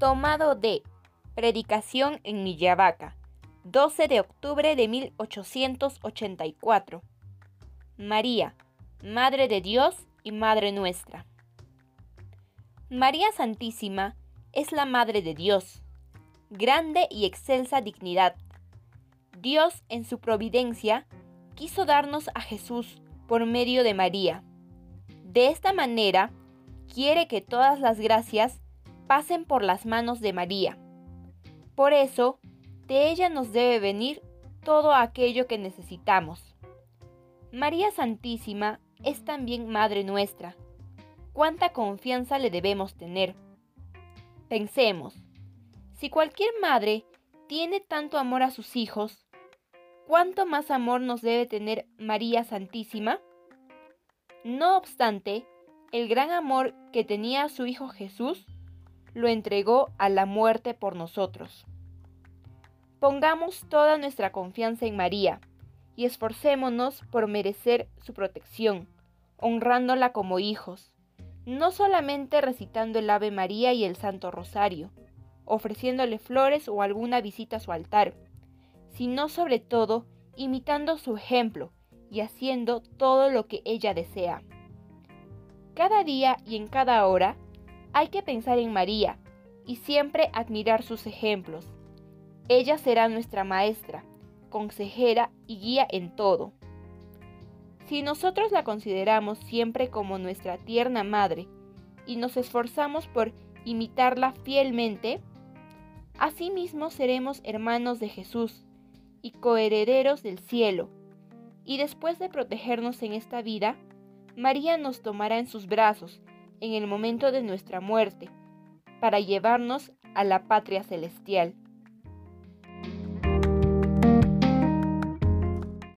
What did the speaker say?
Tomado de Predicación en Millavaca, 12 de octubre de 1884. María, Madre de Dios y Madre nuestra. María Santísima es la Madre de Dios, grande y excelsa dignidad. Dios en su providencia quiso darnos a Jesús por medio de María. De esta manera, quiere que todas las gracias pasen por las manos de María. Por eso, de ella nos debe venir todo aquello que necesitamos. María Santísima es también Madre nuestra. ¿Cuánta confianza le debemos tener? Pensemos, si cualquier madre tiene tanto amor a sus hijos, ¿cuánto más amor nos debe tener María Santísima? No obstante, el gran amor que tenía a su Hijo Jesús lo entregó a la muerte por nosotros. Pongamos toda nuestra confianza en María y esforcémonos por merecer su protección, honrándola como hijos, no solamente recitando el Ave María y el Santo Rosario, ofreciéndole flores o alguna visita a su altar, sino sobre todo imitando su ejemplo y haciendo todo lo que ella desea. Cada día y en cada hora hay que pensar en María y siempre admirar sus ejemplos. Ella será nuestra maestra, consejera y guía en todo. Si nosotros la consideramos siempre como nuestra tierna madre y nos esforzamos por imitarla fielmente, asimismo seremos hermanos de Jesús y coherederos del cielo. Y después de protegernos en esta vida, María nos tomará en sus brazos en el momento de nuestra muerte, para llevarnos a la patria celestial.